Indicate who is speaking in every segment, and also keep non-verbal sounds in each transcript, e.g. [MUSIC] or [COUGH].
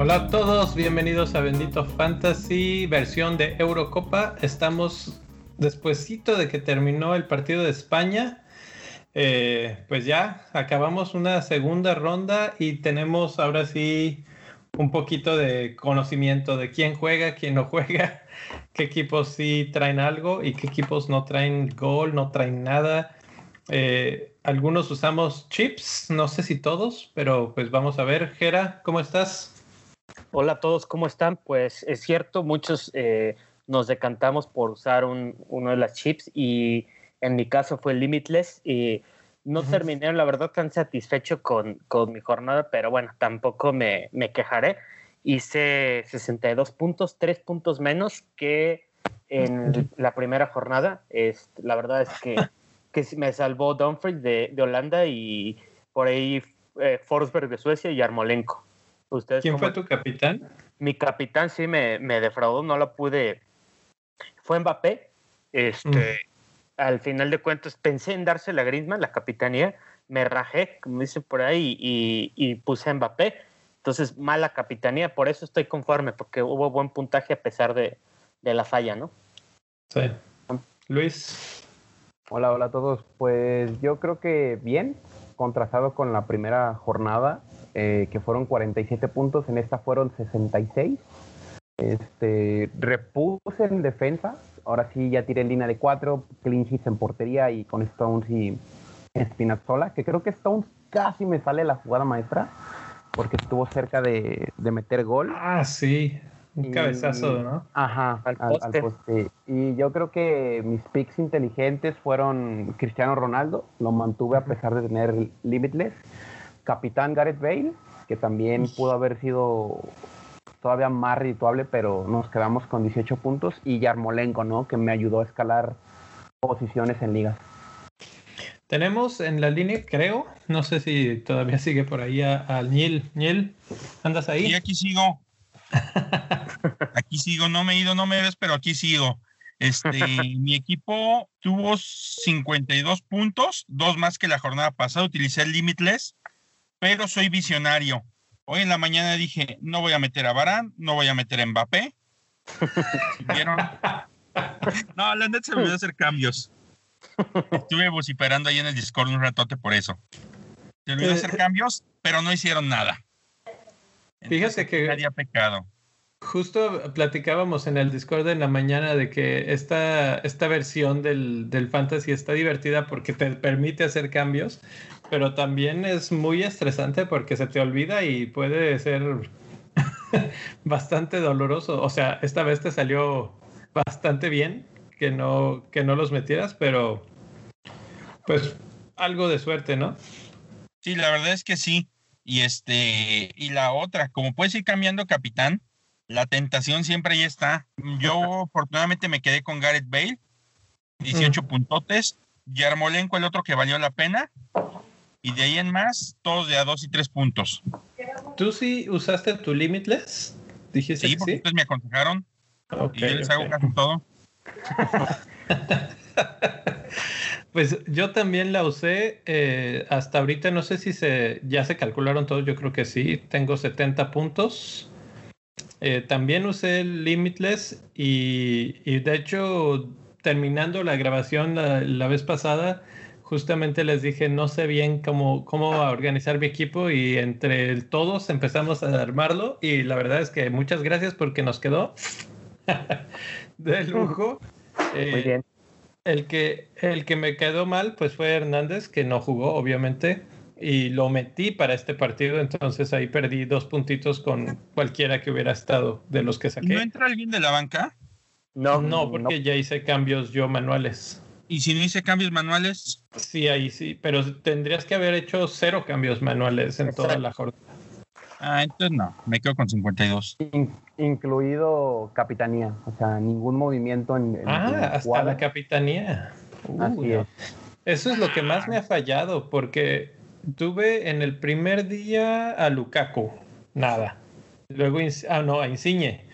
Speaker 1: Hola a todos, bienvenidos a Bendito Fantasy, versión de Eurocopa. Estamos despuesito de que terminó el partido de España. Eh, pues ya acabamos una segunda ronda y tenemos ahora sí un poquito de conocimiento de quién juega, quién no juega, [LAUGHS] qué equipos sí traen algo y qué equipos no traen gol, no traen nada. Eh, algunos usamos chips, no sé si todos, pero pues vamos a ver. Jera, ¿cómo estás?
Speaker 2: Hola a todos, ¿cómo están? Pues es cierto, muchos eh, nos decantamos por usar uno de las chips y en mi caso fue Limitless y no terminé, la verdad, tan satisfecho con, mi jornada, pero bueno, tampoco me, quejaré. Hice 62 puntos, 3 puntos menos que en la primera jornada. Es, la verdad es que, [LAUGHS] que me salvó Dumfries de, Holanda y por ahí eh, Forsberg de Suecia y Armolenko.
Speaker 1: ¿Quién fue tu capitán?
Speaker 2: Mi capitán sí me, defraudó, no lo pude. Fue Mbappé. Este, mm. Al final de cuentas pensé en dársela a Griezmann, la capitanía. Me rajé, como dice por ahí, y, puse a Mbappé. Entonces, mala capitanía. Por eso estoy conforme, porque hubo buen puntaje a pesar de, la falla, ¿no?
Speaker 1: Sí. Luis.
Speaker 3: Hola, hola a todos. Pues yo creo que bien, contrastado con la primera jornada. Eh, que fueron 47 puntos, en esta fueron 66. Este, repuse en defensa, ahora sí ya tiré en línea de 4, clean hits en portería y con Stones y Spinazzola, que creo que Stones casi me sale la jugada maestra, porque estuvo cerca de, meter gol.
Speaker 1: Ah, sí, un cabezazo, ¿no?
Speaker 3: Ajá, al poste. Y yo creo que mis picks inteligentes fueron Cristiano Ronaldo, lo mantuve a pesar de tener Limitless capitán Gareth Bale, que también pudo haber sido todavía más redituable, pero nos quedamos con 18 puntos, y Yarmolenko, ¿no? Que me ayudó a escalar posiciones en ligas.
Speaker 1: Tenemos en la línea, creo, no sé si todavía sigue por ahí al Niel. Niel, ¿andas ahí?
Speaker 4: Sí, aquí sigo. aquí sigo, no me he ido, no me ves, pero aquí sigo. Este, [LAUGHS] mi equipo tuvo 52 puntos, dos más que la jornada pasada, utilicé el Limitless pero soy visionario. Hoy en la mañana dije, no voy a meter a Barán, no voy a meter a Mbappé. [LAUGHS] ¿Vieron? No, la net se olvidó hacer cambios. Estuve vociferando ahí en el Discord un ratote por eso. Se olvidó hacer cambios, pero no hicieron nada.
Speaker 1: Fíjate que...
Speaker 4: Había pecado.
Speaker 1: Justo platicábamos en el Discord en la mañana de que esta, esta versión del, del fantasy está divertida porque te permite hacer cambios, pero también es muy estresante porque se te olvida y puede ser [LAUGHS] bastante doloroso. O sea, esta vez te salió bastante bien que no, que no los metieras, pero pues algo de suerte, ¿no?
Speaker 4: Sí, la verdad es que sí. Y este, y la otra, como puedes ir cambiando capitán, la tentación siempre ahí está. Yo afortunadamente me quedé con Gareth Bale, 18 puntotes. Yarmolenko, el otro que valió la pena. Y de ahí en más, todos de a dos y tres puntos.
Speaker 1: ¿Tú sí usaste tu Limitless?
Speaker 4: Dijiste sí, porque ustedes me aconsejaron. y yo les hago caso todo. [LAUGHS]
Speaker 1: pues yo también la usé. Eh, hasta ahorita no sé si se ya se calcularon todos. Yo creo que sí. Tengo 70 puntos. Eh, también usé el Limitless y, y, de hecho terminando la grabación la vez pasada justamente les dije, no sé bien cómo, cómo organizar mi equipo y entre todos empezamos a armarlo y la verdad es que muchas gracias porque nos quedó [LAUGHS] de lujo.
Speaker 2: Muy eh, bien.
Speaker 1: El que, el que me quedó mal pues fue Hernández, que no jugó obviamente y lo metí para este partido, entonces ahí perdí dos puntitos con cualquiera que hubiera estado de los que saqué.
Speaker 4: ¿No entra alguien de la banca?
Speaker 1: No, no, porque ya hice cambios yo manuales.
Speaker 4: ¿Y si no hice cambios manuales?
Speaker 1: Sí, ahí sí, pero tendrías que haber hecho cero cambios manuales en toda la jornada.
Speaker 4: Ah, entonces no, me quedo con 52.
Speaker 3: incluido capitanía, o sea, ningún movimiento en.
Speaker 1: ah, hasta la capitanía.
Speaker 3: Así es.
Speaker 1: Eso es lo que más me ha fallado, porque tuve en el primer día a Lukaku, nada. Luego, ah, no, a Insigne,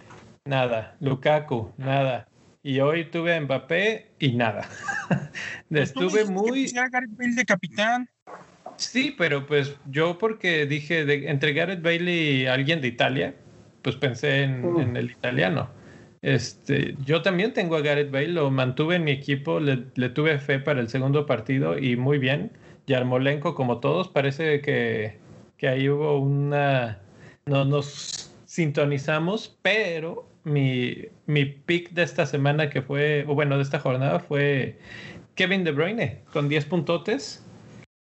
Speaker 1: nada. Lukaku, nada. Y hoy tuve a Mbappé y nada. [LAUGHS]
Speaker 4: Pues
Speaker 1: Estuve
Speaker 4: que
Speaker 1: muy...
Speaker 4: a Gareth Bale de capitán.
Speaker 1: Sí, pero pues yo porque dije de, entre Gareth Bale y alguien de Italia, pues pensé en,
Speaker 3: Mm.
Speaker 1: en el italiano. Este, yo también tengo a Gareth Bale, lo mantuve en mi equipo, le, le tuve fe para el segundo partido y muy bien. Yarmolenko, como todos, parece que, que ahí hubo una... No nos sintonizamos, pero mi, mi pick de esta semana que fue, o bueno, de esta jornada fue Kevin De Bruyne con 10 puntotes.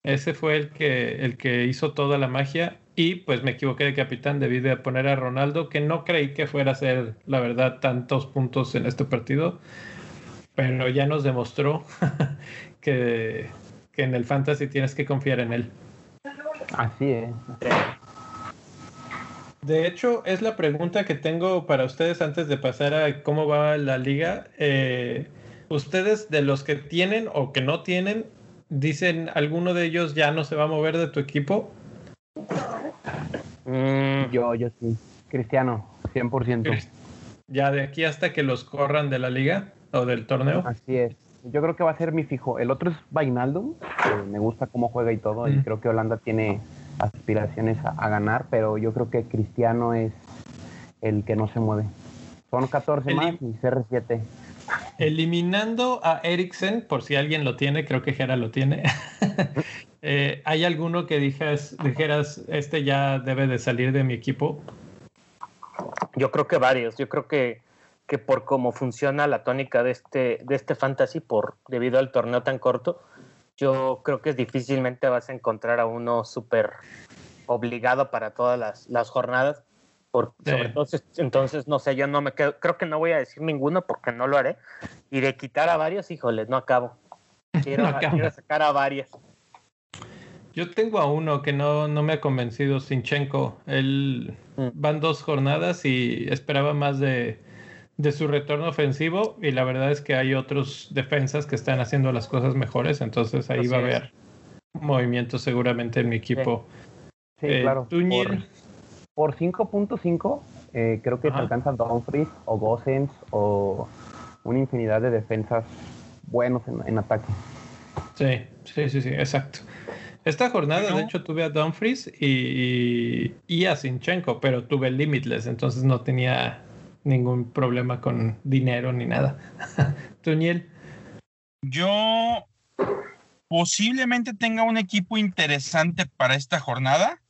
Speaker 1: Ese fue el que, el que hizo toda la magia. Y pues me equivoqué de capitán, debí de poner a Ronaldo, que no creí que fuera a ser, la verdad, tantos puntos en este partido. Pero ya nos demostró [LAUGHS] que, que en el fantasy tienes que confiar en él.
Speaker 3: Así es.
Speaker 1: De hecho, es la pregunta que tengo para ustedes antes de pasar a cómo va la liga. Eh, ustedes, de los que tienen o que no tienen, dicen alguno de ellos ya no se va a mover de tu equipo.
Speaker 2: Mm,
Speaker 3: Yo, yo sí. Cristiano, 100%.
Speaker 1: Ya de aquí hasta que los corran de la liga o del torneo.
Speaker 3: Así es. Yo creo que va a ser mi fijo. El otro es Vainaldum, que me gusta cómo juega y todo, y creo que Holanda tiene aspiraciones a, a ganar, pero yo creo que Cristiano es el que no se mueve. Son 14
Speaker 1: El-
Speaker 3: más y CR7.
Speaker 1: Eliminando a Eriksen, por si alguien lo tiene, creo que Gera lo tiene. [LAUGHS] Eh, ¿Hay alguno que dijeras, dijeras, este ya debe de salir de mi equipo?
Speaker 2: yo creo que varios. Yo creo que, que por cómo funciona la tónica de este, de este fantasy, por debido al torneo tan corto, yo creo que difícilmente vas a encontrar a uno súper obligado para todas las, las jornadas. Por,
Speaker 1: Sí.
Speaker 2: sobre si- entonces, no sé, yo no me quedo, creo que no voy a decir ninguno porque no lo haré. Y de quitar a varios, híjole, no acabo. [LAUGHS] Quiero,
Speaker 1: No acabo.
Speaker 2: quiero sacar a varias.
Speaker 1: Yo tengo a uno que no, no me ha convencido, Sinchenko. Él
Speaker 2: Mm.
Speaker 1: van dos jornadas y esperaba más de, de su retorno ofensivo y la verdad es que hay otros defensas que están haciendo las cosas mejores, entonces ahí
Speaker 2: Así
Speaker 1: va a haber movimiento seguramente en mi equipo.
Speaker 3: Sí,
Speaker 1: Eh,
Speaker 3: claro.
Speaker 1: Niel.
Speaker 3: Por, por 5.5, eh, creo que
Speaker 1: Ajá.
Speaker 3: te alcanza Dumfries o Gosens o una infinidad de defensas buenos en, en ataque.
Speaker 1: Sí, sí, sí, sí, exacto. Esta jornada, de hecho, tuve a Dumfries y, y a Sinchenko, pero tuve Limitless, entonces no tenía ningún problema con dinero ni nada. [LAUGHS] ¿Tú, Niel?
Speaker 4: Yo posiblemente tenga un equipo interesante para esta jornada.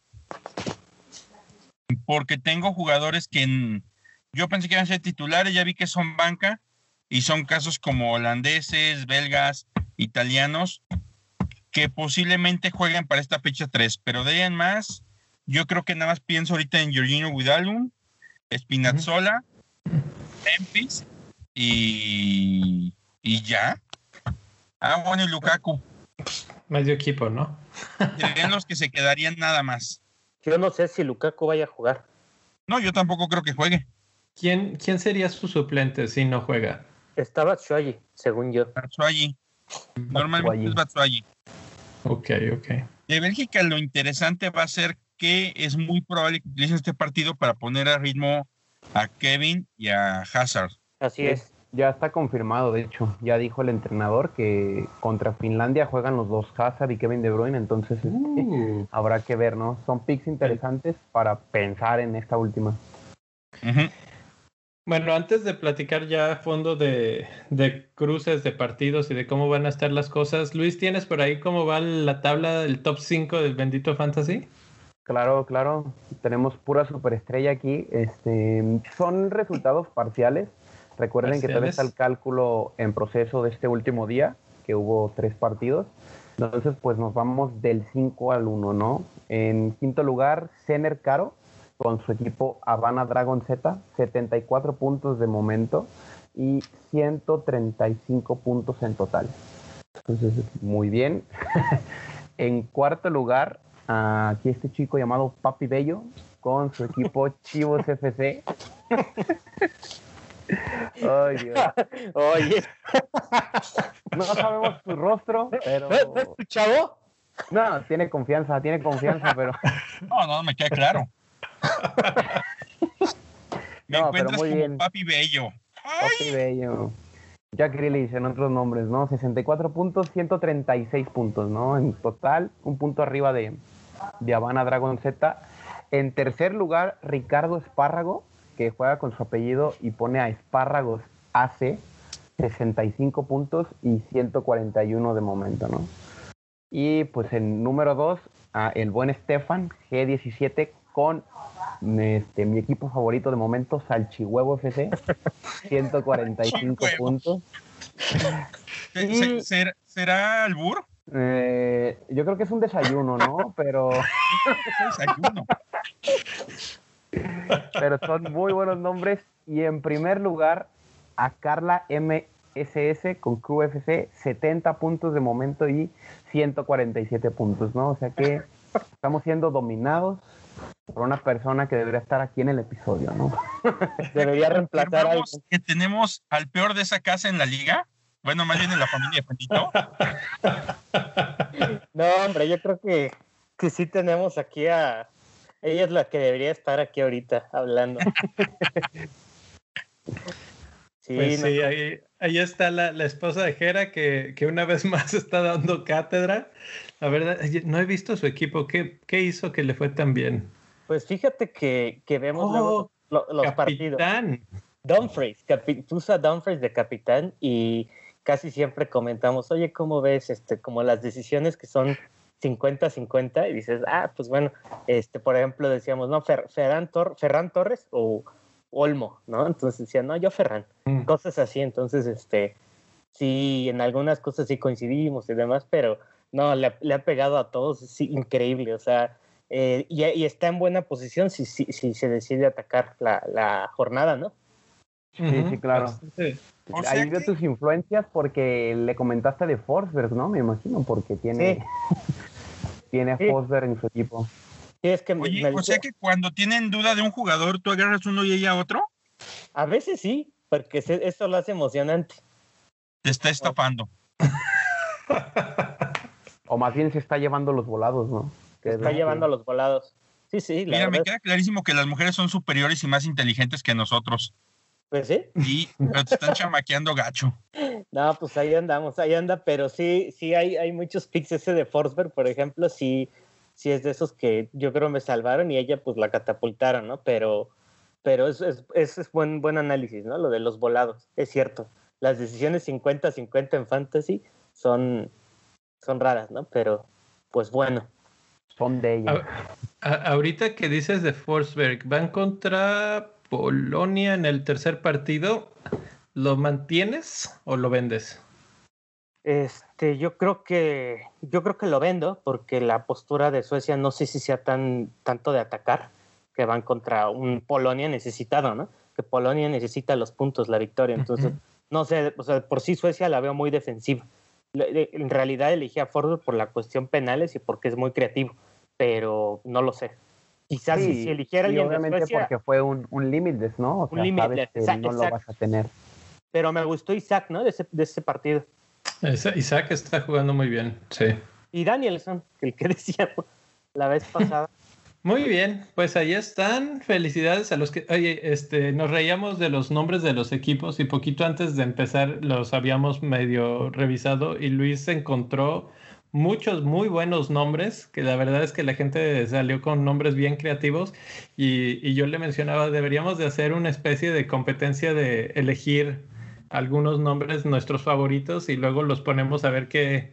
Speaker 4: Porque tengo jugadores que en- yo pensé que iban a ser titulares, ya vi que son banca y son casos como holandeses, belgas, italianos, que posiblemente jueguen para esta fecha 3. Pero de ahí en más, yo creo que nada más pienso ahorita en Giorgino Widalum, Spinazzola, Memphis y, y ya. Ah, bueno, y Lukaku.
Speaker 1: Medio equipo, ¿no?
Speaker 4: Serían los que se quedarían nada más.
Speaker 2: Yo no sé si Lukaku vaya a jugar.
Speaker 4: No, yo tampoco creo que juegue.
Speaker 1: ¿Quién, ¿Quién sería su suplente si no juega?
Speaker 2: Estaba Shoyi, según yo.
Speaker 4: Batshuayi. Normalmente es Batshuayi.
Speaker 1: Ok, ok.
Speaker 4: De Bélgica lo interesante va a ser que es muy probable que utilicen este partido para poner a ritmo a Kevin y a Hazard.
Speaker 2: Así es.
Speaker 3: Ya está confirmado, de hecho. Ya dijo el entrenador que contra Finlandia juegan los dos Hazard y Kevin De Bruyne, entonces este,
Speaker 1: Uh,
Speaker 3: habrá que ver, ¿no? Son picks interesantes para pensar en esta última.
Speaker 1: Bueno, antes de platicar ya a fondo de, de cruces de partidos y de cómo van a estar las cosas, Luis, ¿tienes por ahí cómo va la tabla del top 5 del bendito fantasy?
Speaker 3: Claro, claro. Tenemos pura superestrella aquí. Este, son resultados parciales. Recuerden que todavía está el cálculo en proceso de este último día, que hubo tres partidos. Entonces, pues nos vamos del 5 al 1, ¿no? En quinto lugar, Cener Caro, con su equipo Habana Dragon Z, 74 puntos de momento y 135 puntos en total. Entonces, muy bien. [LAUGHS] en cuarto lugar, aquí este chico llamado Papi Bello, con su equipo [LAUGHS] Chivos FC. Ay, Dios.
Speaker 2: Oye,
Speaker 3: No sabemos su rostro, pero.
Speaker 2: ¿no es tu chavo?
Speaker 3: No, tiene confianza, tiene confianza, pero. [LAUGHS]
Speaker 4: No, no, me queda claro. [LAUGHS] Me
Speaker 3: No, pero
Speaker 4: encuentras
Speaker 3: muy
Speaker 4: como
Speaker 3: bien.
Speaker 4: papi bello.
Speaker 3: Papi Bello. Jack Grealish en otros nombres, ¿no? 64 puntos, 136 puntos, ¿no? En total, un punto arriba de, de Habana Dragon Z. En tercer lugar, Ricardo Espárrago, que juega con su apellido y pone a Espárragos AC, 65 puntos y 141 de momento, ¿no? Y pues en número 2, el buen Stefan, G17, con este, mi equipo favorito de momento, Salchihuevo FC, 145 puntos.
Speaker 4: Y, ¿Será albur?
Speaker 3: Eh, yo creo que es un desayuno, ¿no? [LAUGHS] Pero. desayuno. Pero son muy buenos nombres. Y en primer lugar, a Carla MSS con QFC, 70 puntos de momento y 147 puntos, ¿no? O sea que estamos siendo dominados por una persona que debería estar aquí en el episodio, ¿no? [LAUGHS]
Speaker 2: debería reemplazar a
Speaker 4: que tenemos al peor de esa casa en la liga. Bueno, más bien en la familia
Speaker 2: de [LAUGHS] No, hombre, yo creo que, que sí tenemos aquí a. Ella es la que debería estar aquí ahorita hablando. [LAUGHS]
Speaker 1: sí, pues sí ahí, está la, esposa de Jera que, que, una vez [LAUGHS] más está dando cátedra. La verdad, no he visto su equipo. ¿Qué, qué hizo que le fue tan bien?
Speaker 2: Pues fíjate que, que vemos
Speaker 1: oh, los capitán. partidos.
Speaker 2: Dumfries, puso a Dumfries de capitán y casi siempre comentamos, oye, ¿cómo ves este, como las decisiones que son 50-50? Y dices, ah, pues bueno, este, por ejemplo, decíamos, no, Ferran, Torres o Olmo, ¿no? Entonces decía, no, yo Ferran, mm. cosas así, entonces, este, sí, en algunas cosas sí coincidimos y demás, pero no, le, ha pegado a todos, sí, increíble, o sea, eh, y, está en buena posición si, si, si se decide atacar la, la jornada, ¿no?
Speaker 3: Sí, sí, claro. Ahí veo tus influencias porque le comentaste de Forsberg, ¿no? Me imagino, porque tiene, [LAUGHS] tiene a Forsberg en su equipo.
Speaker 4: Sí, es que Oye, o sea que cuando tienen duda de un jugador, ¿tú agarras uno y ella otro?
Speaker 2: A veces sí, porque eso lo hace emocionante.
Speaker 4: Te está estafando. [LAUGHS]
Speaker 3: o más bien se está llevando los volados, ¿no?
Speaker 2: Se está llevando los volados. Sí, sí.
Speaker 4: Mira, me queda clarísimo que las mujeres son superiores y más inteligentes que nosotros.
Speaker 2: Pues sí.
Speaker 4: Y te están chamaqueando gacho. [LAUGHS]
Speaker 2: No, pues ahí andamos, ahí anda, pero sí, sí hay, hay muchos picks ese de Forsberg, por ejemplo, sí, sí es de esos que yo creo me salvaron y ella pues la catapultaron, ¿no? Pero, pero es, es, es buen, buen análisis, ¿no? Lo de los volados, es cierto. Las decisiones 50-50 en fantasy son, son raras, ¿no? Pero, pues bueno.
Speaker 3: Son de ella.
Speaker 1: ahorita que dices de Forsberg, van contra Polonia en el tercer partido, ¿lo mantienes o lo vendes?
Speaker 2: Este, yo creo que yo creo que lo vendo porque la postura de Suecia no sé si sea tan tanto de atacar que van contra un Polonia necesitado, ¿no? Que Polonia necesita los puntos, la victoria, entonces no sé, o sea, por sí Suecia la veo muy defensiva. En realidad elegí a Ford por la cuestión penales y porque es muy creativo, pero no lo sé. Quizás si, eligiera alguien
Speaker 3: obviamente porque fue un, un limitless, ¿no?
Speaker 2: O sea, un limitless,
Speaker 3: no lo vas a tener.
Speaker 2: Pero me gustó Isaac, ¿no? De ese, de ese partido.
Speaker 1: Isaac está jugando muy bien, sí.
Speaker 2: Y Danielson, el que [LAUGHS] decía la vez pasada.
Speaker 1: Muy bien, pues ahí están. Felicidades a los que. Oye, este, nos reíamos de los nombres de los equipos y poquito antes de empezar los habíamos medio revisado y Luis encontró muchos muy buenos nombres, que la verdad es que la gente salió con nombres bien creativos y, yo le mencionaba, deberíamos de hacer una especie de competencia de elegir algunos nombres nuestros favoritos y luego los ponemos a ver qué,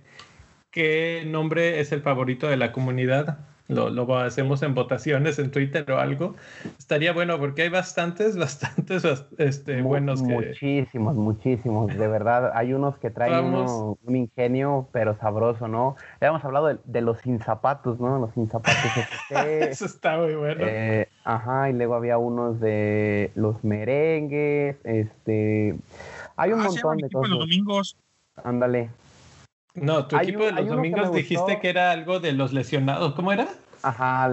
Speaker 1: qué nombre es el favorito de la comunidad lo, lo, hacemos en votaciones en Twitter o algo. Estaría bueno porque hay bastantes, [LAUGHS] bastantes este, buenos.
Speaker 3: Muchísimos, muchísimos. De verdad, hay unos que traen un ingenio, pero sabroso, ¿no? Ya hemos hablado de, los sin zapatos, ¿no? Los sin zapatos. [LAUGHS]
Speaker 1: Eso está muy bueno.
Speaker 3: Eh, ajá, y luego había unos de los merengues, este... Hay un ah, montón de cosas.
Speaker 4: los domingos.
Speaker 3: Ándale.
Speaker 1: No, tu equipo de los domingos dijiste que era algo de los lesionados. ¿Cómo era?
Speaker 3: Ajá,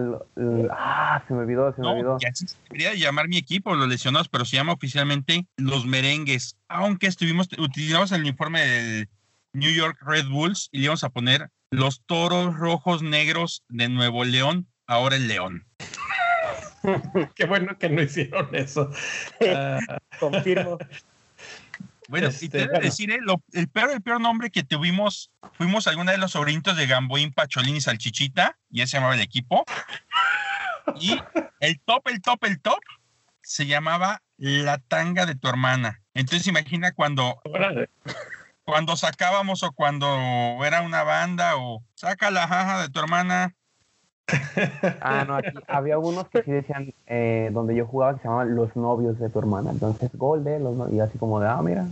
Speaker 3: ah, se me olvidó, se me olvidó.
Speaker 4: Ya debería llamar mi equipo, los lesionados, pero se llama oficialmente los merengues. Aunque estuvimos, utilizamos el uniforme del New York Red Bulls y le íbamos a poner los toros rojos negros de Nuevo León, ahora el León. [LAUGHS]
Speaker 1: Qué bueno que no hicieron eso. [LAUGHS]
Speaker 2: Confirmo.
Speaker 4: Bueno, y
Speaker 1: Este,
Speaker 4: te debo
Speaker 1: bueno.
Speaker 4: decir, eh, lo- el peor, el peor nombre que tuvimos, fuimos alguna de los sobrinitos de Gamboín, Pacholín y Salchichita, y ese se llamaba el equipo. Y el top, el top, el top, se llamaba La Tanga de tu hermana. Entonces imagina cuando,
Speaker 1: Órale.
Speaker 4: cuando sacábamos o cuando era una banda o saca la jaja de tu hermana.
Speaker 3: Ah, no, aquí había unos que sí decían, eh, donde yo jugaba, que se llamaban Los Novios de tu hermana. Entonces, gol de los no- Y así como de, ah, mira,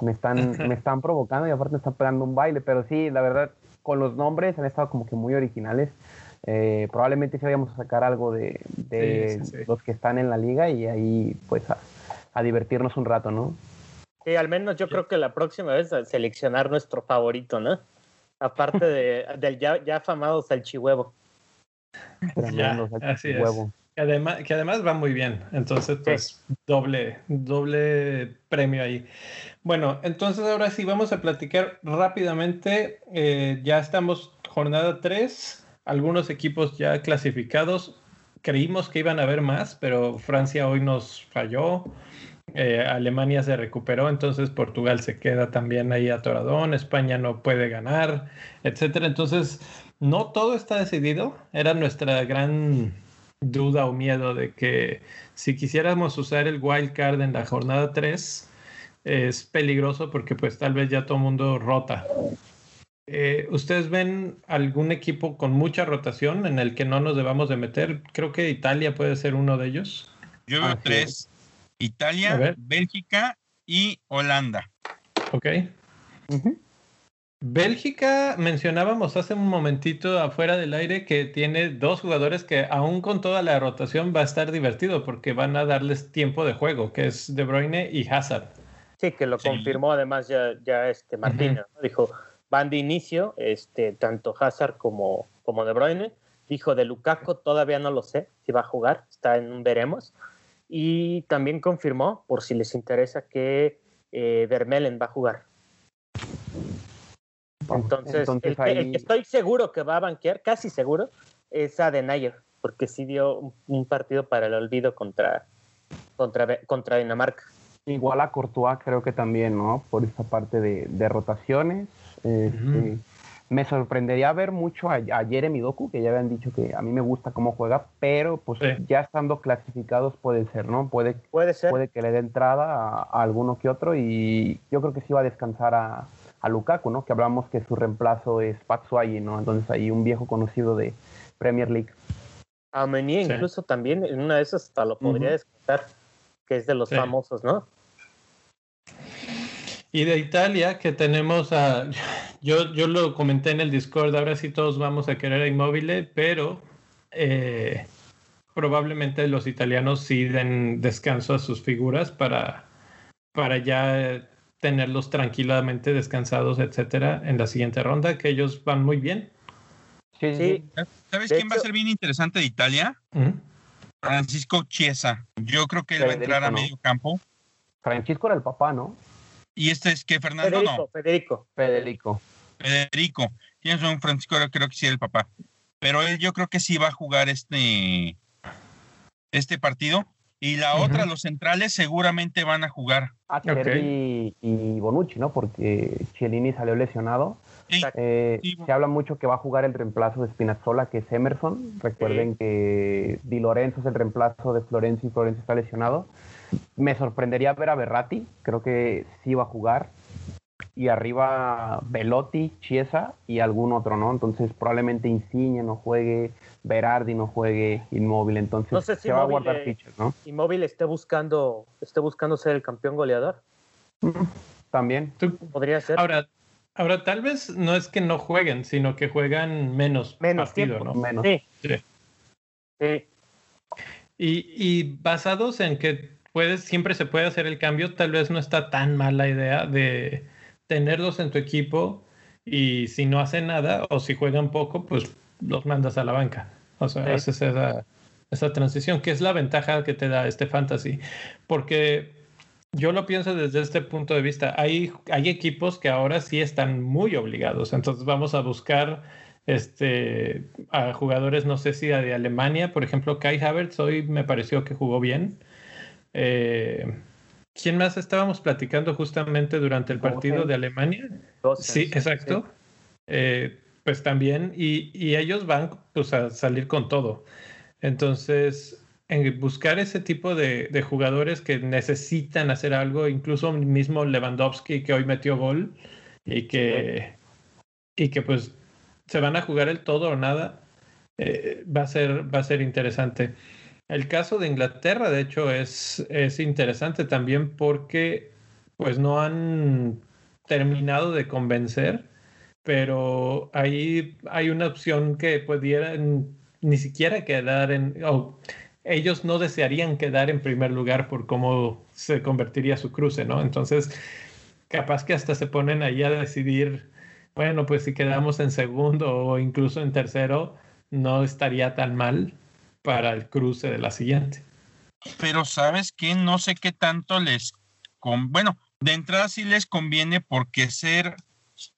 Speaker 3: me están, me están provocando y aparte me están pegando un baile. Pero sí, la verdad, con los nombres han estado como que muy originales. Eh, probablemente sí vayamos a sacar algo de, de
Speaker 1: Sí, sí, sí.
Speaker 3: los que están en la liga y ahí, pues, a, a divertirnos un rato, ¿no?
Speaker 2: Sí, al menos yo creo que la próxima vez a seleccionar nuestro favorito, ¿no? Aparte de, del ya, ya afamado salchihuevo.
Speaker 3: Tremendo,
Speaker 1: Ya, es. Que además, que además va muy bien. Entonces, pues, doble, doble premio ahí. Bueno, entonces ahora sí vamos a platicar rápidamente. Eh, ya estamos jornada 3, algunos equipos ya clasificados. Creímos que iban a haber más, pero Francia hoy nos falló. Eh, Alemania se recuperó, entonces Portugal se queda también ahí atoradón, España no puede ganar, etcétera. Entonces, no todo está decidido. Era nuestra gran duda o miedo de que si quisiéramos usar el wild card en la jornada 3 es peligroso porque pues tal vez ya todo el mundo rota. Eh, ¿Ustedes ven algún equipo con mucha rotación en el que no nos debamos de meter? Creo que Italia puede ser uno de ellos.
Speaker 4: Yo veo
Speaker 3: Así
Speaker 4: tres, Italia. Bélgica y Holanda.
Speaker 1: ¿Ok? Bélgica, mencionábamos hace un momentito afuera del aire que tiene dos jugadores que aún con toda la rotación va a estar divertido porque van a darles tiempo de juego, que es De Bruyne y Hazard.
Speaker 2: Sí, que lo
Speaker 4: Sí.
Speaker 2: confirmó además ya, ya este Martino. ¿no? Dijo, van de inicio, este, tanto Hazard como, como De Bruyne. Dijo de Lukaku, todavía no lo sé si va a jugar, está en un veremos. Y también confirmó, por si les interesa, que eh, Vermelen va a jugar. Entonces, el, que, el
Speaker 3: ahí-
Speaker 2: que estoy seguro que va a banquear, casi seguro, es Adenayer, porque sí dio un, un partido para el olvido contra, contra, contra Dinamarca.
Speaker 3: Igual a Courtois creo que también, ¿no? Por esa parte de, de rotaciones. Este,
Speaker 1: Ujú.
Speaker 3: Me sorprendería ver mucho a, a Jeremy Doku, que ya habían dicho que a mí me gusta cómo juega, pero pues
Speaker 1: Sí.
Speaker 3: ya estando clasificados puede ser, ¿no? Puede,
Speaker 2: Puede ser.
Speaker 3: puede que le dé entrada a, a alguno que otro y yo creo que sí va a descansar a, a Lukaku, ¿no? Que hablamos que su reemplazo es Batshuayi, ¿no? Entonces ahí un viejo conocido de Premier League.
Speaker 2: A
Speaker 1: Sí.
Speaker 2: incluso también, en una de esas hasta lo podría
Speaker 3: Ujú.
Speaker 2: descartar, que es de los
Speaker 1: Sí.
Speaker 2: famosos, ¿no?
Speaker 1: Y de Italia, que tenemos a. Yo, yo lo comenté en el Discord, ahora sí todos vamos a querer a Immobile, pero eh, probablemente los italianos sí den descanso a sus figuras para, para ya tenerlos tranquilamente descansados, etcétera, en la siguiente ronda, que ellos van muy bien.
Speaker 3: Sí,
Speaker 2: Sí,
Speaker 4: ¿Sabes
Speaker 2: De
Speaker 4: quién va a
Speaker 2: hecho-
Speaker 4: ser bien interesante de Italia?
Speaker 1: Ujú.
Speaker 4: Francisco Chiesa. Yo creo que él va a entrar a
Speaker 3: Federico, ¿no?
Speaker 4: medio campo.
Speaker 3: Francisco era el papá, ¿no?
Speaker 4: Y este es que Fernando
Speaker 2: Federico,
Speaker 4: no.
Speaker 2: Federico.
Speaker 3: Federico.
Speaker 4: Federico. Tienes un Francisco, creo que sí era el papá. Pero él yo creo que sí va a jugar este, este partido. Y la
Speaker 1: Ujú.
Speaker 4: otra, los centrales seguramente van a jugar.
Speaker 3: Acerbi y Bonucci, ¿no? Porque Chiellini salió lesionado.
Speaker 4: Sí.
Speaker 3: Eh,
Speaker 4: Sí,
Speaker 3: se habla mucho que va a jugar el reemplazo de Spinazzola, que es Emerson. Recuerden que Di Lorenzo es el reemplazo de Florencio y Florencio está lesionado. Me sorprendería ver a Berratti, creo que sí va a jugar. Y arriba Velotti, Chiesa y algún otro, ¿no? Entonces probablemente Insigne no juegue, Berardi no juegue, Inmóvil. Entonces
Speaker 2: No sé si
Speaker 3: se va a guardar fichas, ¿no?
Speaker 2: Inmóvil esté buscando, esté buscando ser el campeón goleador.
Speaker 3: También.
Speaker 1: Tú-
Speaker 2: Podría ser.
Speaker 1: Ahora, ahora, tal vez no es que no jueguen, sino que juegan menos,
Speaker 2: Menos
Speaker 1: partido,
Speaker 2: tiempo.
Speaker 1: ¿no?
Speaker 3: Menos.
Speaker 2: Sí.
Speaker 1: Sí.
Speaker 2: Sí.
Speaker 1: Y, y basados en que puedes, siempre se puede hacer el cambio, tal vez no está tan mal la idea de tenerlos en tu equipo y si no hacen nada o si juegan poco, pues los mandas a la banca. O sea,
Speaker 2: Sí.
Speaker 1: haces esa, esa transición, que es la ventaja que te da este fantasy. Porque yo lo pienso desde este punto de vista. Hay, hay equipos que ahora sí están muy obligados. Entonces vamos a buscar este, a jugadores, no sé si de Alemania, por ejemplo, Kai Havertz hoy me pareció que jugó bien. Eh, ¿Quién más estábamos platicando justamente durante el partido de Alemania? Sí, exacto. Eh, pues también, y, y, ellos van pues, a salir con todo. Entonces, en buscar ese tipo de, de, jugadores que necesitan hacer algo, incluso mismo Lewandowski que hoy metió gol y que, y que pues se van a jugar el todo o nada, eh, va, a ser, va a ser interesante. El caso de Inglaterra, de hecho, es, es interesante también porque pues no han terminado de convencer, pero ahí hay una opción que pudieran ni siquiera quedar en, ellos no desearían quedar en primer lugar por cómo se convertiría su cruce, ¿no? Entonces, capaz que hasta se ponen ahí a decidir, bueno, pues si quedamos en segundo o incluso en tercero, no estaría tan mal para el cruce de la siguiente.
Speaker 4: Pero sabes que no sé qué tanto les, con... bueno, de entrada sí les conviene porque ser,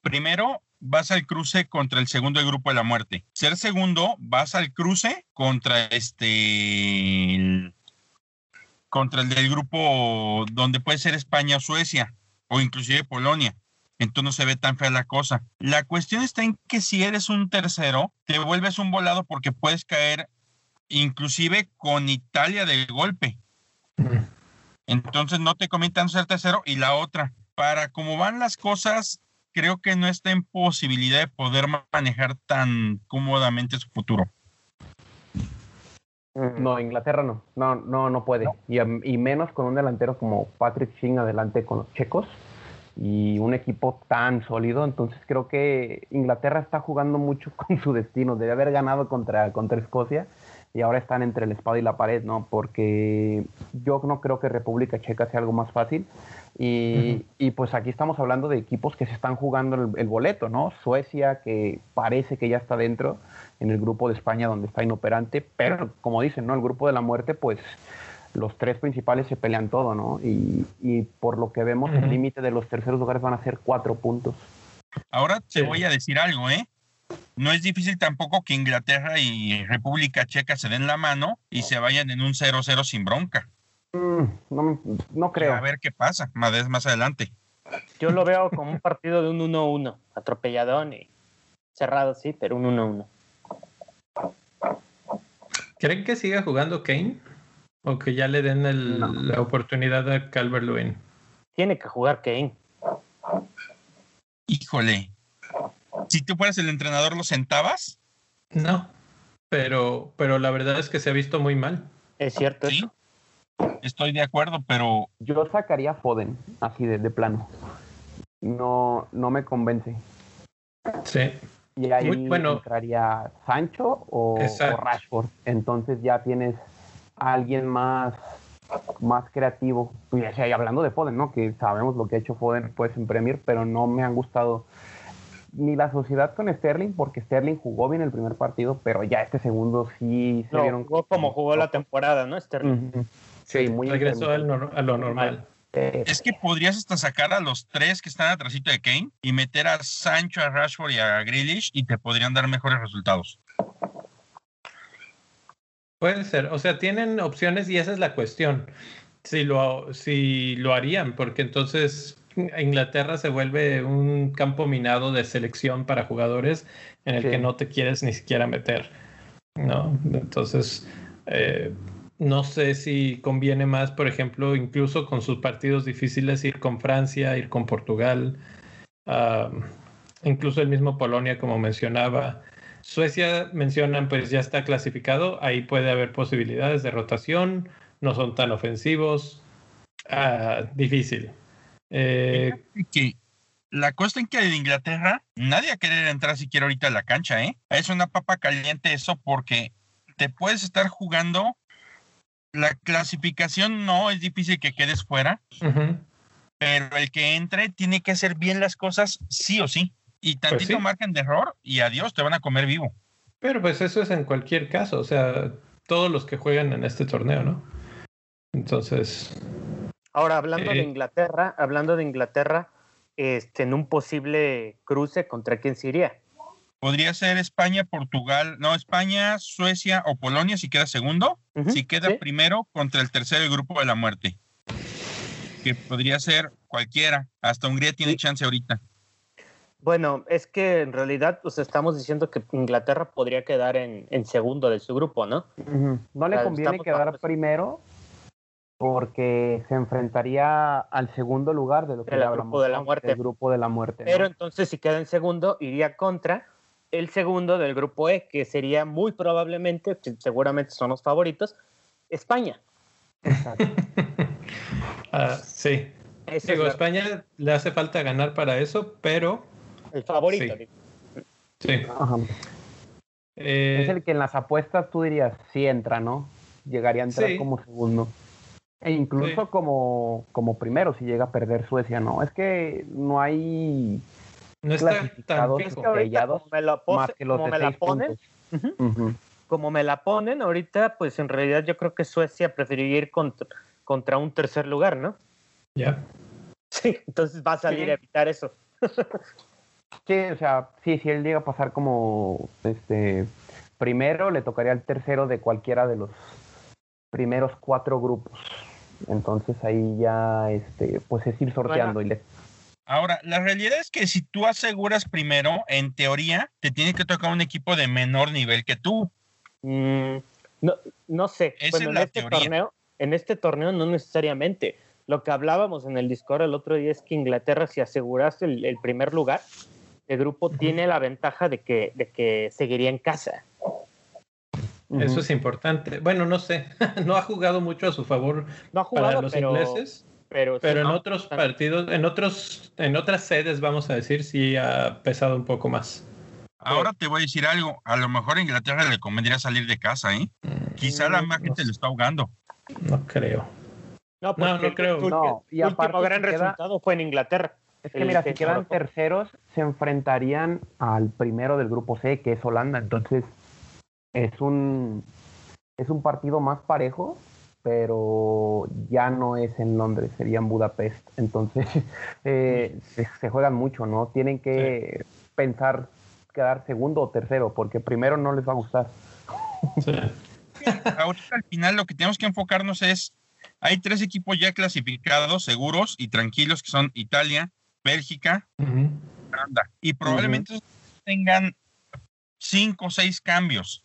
Speaker 4: primero, vas al cruce contra el segundo del grupo de la muerte. Ser segundo, vas al cruce contra este, contra el del grupo donde puede ser España o Suecia o inclusive Polonia. Entonces no se ve tan fea la cosa. La cuestión está en que si eres un tercero, te vuelves un volado porque puedes caer inclusive con Italia de golpe. Entonces no te comentan ser tercero. Y la otra, para cómo van las cosas, creo que no está en posibilidad de poder manejar tan cómodamente su futuro.
Speaker 3: No, Inglaterra no, no, no, no puede. Y, y, menos con un delantero como Patrick Shin adelante con los checos y un equipo tan sólido. Entonces creo que Inglaterra está jugando mucho [LAUGHS] con su destino. Debe haber ganado contra, contra Escocia y ahora están entre el espada y la pared, ¿no? Porque yo no creo que República Checa sea algo más fácil. Y, y pues aquí estamos hablando de equipos que se están jugando el, boleto, ¿no? Suecia, que parece que ya está dentro en el grupo de España donde está inoperante, pero como dicen, ¿no? El grupo de la muerte, pues los tres principales se pelean todo, ¿no? Y, y por lo que vemos, el límite de los terceros lugares van a ser cuatro puntos.
Speaker 4: Ahora te voy a decir algo, ¿eh? No es difícil tampoco que Inglaterra y República Checa se den la mano y se vayan en un 0-0 sin bronca.
Speaker 3: Mm, no, creo.
Speaker 4: A ver qué pasa más, más adelante.
Speaker 2: Yo lo veo como un partido de un 1-1, atropelladón y cerrado, sí, pero un 1-1.
Speaker 1: ¿Creen que siga jugando Kane? ¿O que ya le den la oportunidad a Calvert Lewin?
Speaker 2: Tiene que jugar Kane.
Speaker 4: Híjole, si tú fueras el entrenador, ¿lo sentabas?
Speaker 1: No, pero, pero la verdad es que se ha visto muy mal.
Speaker 2: Es cierto.
Speaker 4: Sí, estoy de acuerdo, pero...
Speaker 3: Yo sacaría a Foden, así de, plano. No, no me convence.
Speaker 1: Sí.
Speaker 3: Y ahí bueno. entraría Sancho o, Rashford. Entonces ya tienes a alguien más, más creativo. Y hablando de Foden, ¿no? Que sabemos lo que ha hecho Foden pues en Premier, pero no me han gustado ni la sociedad con Sterling, porque Sterling jugó bien el primer partido, pero ya este segundo sí
Speaker 2: se vieron. Jugó como jugó la temporada, ¿no? Sterling.
Speaker 1: Sí, muy Regresó a lo normal.
Speaker 4: Eh, es que podrías hasta sacar a los tres que están atrásito de Kane y meter a Sancho, a Rashford y a Grealish y te podrían dar mejores resultados.
Speaker 1: Puede ser, o sea, tienen opciones y esa es la cuestión. Si lo, si lo harían, porque entonces Inglaterra se vuelve un campo minado de selección para jugadores en el que no te quieres ni siquiera meter, ¿no? Entonces, eh, no sé si conviene más, por ejemplo, incluso con sus partidos difíciles, ir con Francia, ir con Portugal, incluso el mismo Polonia, como mencionaba. Suecia, mencionan, pues ya está clasificado, ahí puede haber posibilidades de rotación, no son tan ofensivos, ah, difícil.
Speaker 4: Eh, que la cosa en que de Inglaterra, nadie va a querer entrar siquiera ahorita a la cancha, ¿eh? Es una papa caliente eso porque te puedes estar jugando. La clasificación no es difícil que quedes fuera, pero el que entre tiene que hacer bien las cosas sí o sí. Y pues tantito margen de error y adiós, te van a comer vivo.
Speaker 1: Pero pues eso es en cualquier caso, o sea, todos los que juegan en este torneo, ¿no? Entonces,
Speaker 2: Ahora, hablando de Inglaterra, hablando de Inglaterra, este, en un posible cruce, ¿contra quién se iría?
Speaker 4: Podría ser España, Portugal, no, España, Suecia o Polonia si queda segundo. si queda primero contra el tercer grupo de la muerte. que podría ser cualquiera. Hasta Hungría tiene chance ahorita.
Speaker 2: Bueno, es que en realidad pues, estamos diciendo que Inglaterra podría quedar en, en segundo de su grupo, ¿no?
Speaker 3: No le conviene quedar primero porque se enfrentaría al segundo lugar de lo que
Speaker 2: el grupo de la muerte.
Speaker 3: El grupo de la muerte.
Speaker 2: Pero entonces si queda en segundo, iría contra el segundo del grupo E, que sería muy probablemente, seguramente son los favoritos, España. [LAUGHS]
Speaker 1: Ah, sí. Digo, España le hace falta ganar para eso, pero...
Speaker 2: El favorito.
Speaker 1: Sí.
Speaker 3: Eh, es el que en las apuestas tú dirías, sí entra, ¿no? Llegaría a entrar como segundo. E incluso como, como primero si llega a perder Suecia, ¿no? Es que no hay
Speaker 1: no está tan fijo.
Speaker 2: como me, lo como me la ponen, como me la ponen ahorita, pues en realidad yo creo que Suecia preferiría ir contra, contra un tercer lugar, ¿no?
Speaker 1: Ya.
Speaker 2: Sí, entonces va a salir a evitar eso. [LAUGHS]
Speaker 3: sí, o sea, sí, si él llega a pasar como este primero, le tocaría al tercero de cualquiera de los primeros cuatro grupos. Entonces ahí ya, este, pues es ir sorteando y le
Speaker 4: Ahora, la realidad es que si tú aseguras primero, en teoría, te tiene que tocar un equipo de menor nivel que tú.
Speaker 2: Mm, no, no sé. en este torneo, en este torneo no necesariamente. Lo que hablábamos en el Discord el otro día es que Inglaterra, si aseguraste el, primer lugar, el grupo tiene la ventaja de que, de que seguiría en casa.
Speaker 1: Eso es importante. Bueno, no sé, [LAUGHS] no ha jugado mucho a su favor
Speaker 2: no ha jugado,
Speaker 1: para los ingleses.
Speaker 2: Pero,
Speaker 1: en otros partidos, en otros, en otras sedes, vamos a decir, sí ha pesado un poco más.
Speaker 4: Ahora te voy a decir algo. A lo mejor a Inglaterra le convendría salir de casa, ¿eh? Mm, Quizá la más gente lo está ahogando.
Speaker 1: No creo.
Speaker 2: No, no, creo.
Speaker 3: no,
Speaker 2: y el último gran resultado fue en Inglaterra.
Speaker 3: Es que mira, si quedan terceros, se enfrentarían al primero del grupo C, que es Holanda. Entonces, es un, es un partido más parejo pero ya no es en Londres, sería en Budapest. Entonces, [LAUGHS] eh, se, juegan mucho, ¿no? Tienen que pensar quedar segundo o tercero, porque primero no les va a gustar.
Speaker 4: Ahorita al final lo que tenemos que enfocarnos es, hay tres equipos ya clasificados, seguros y tranquilos, que son Italia, Bélgica, y probablemente tengan cinco o seis cambios.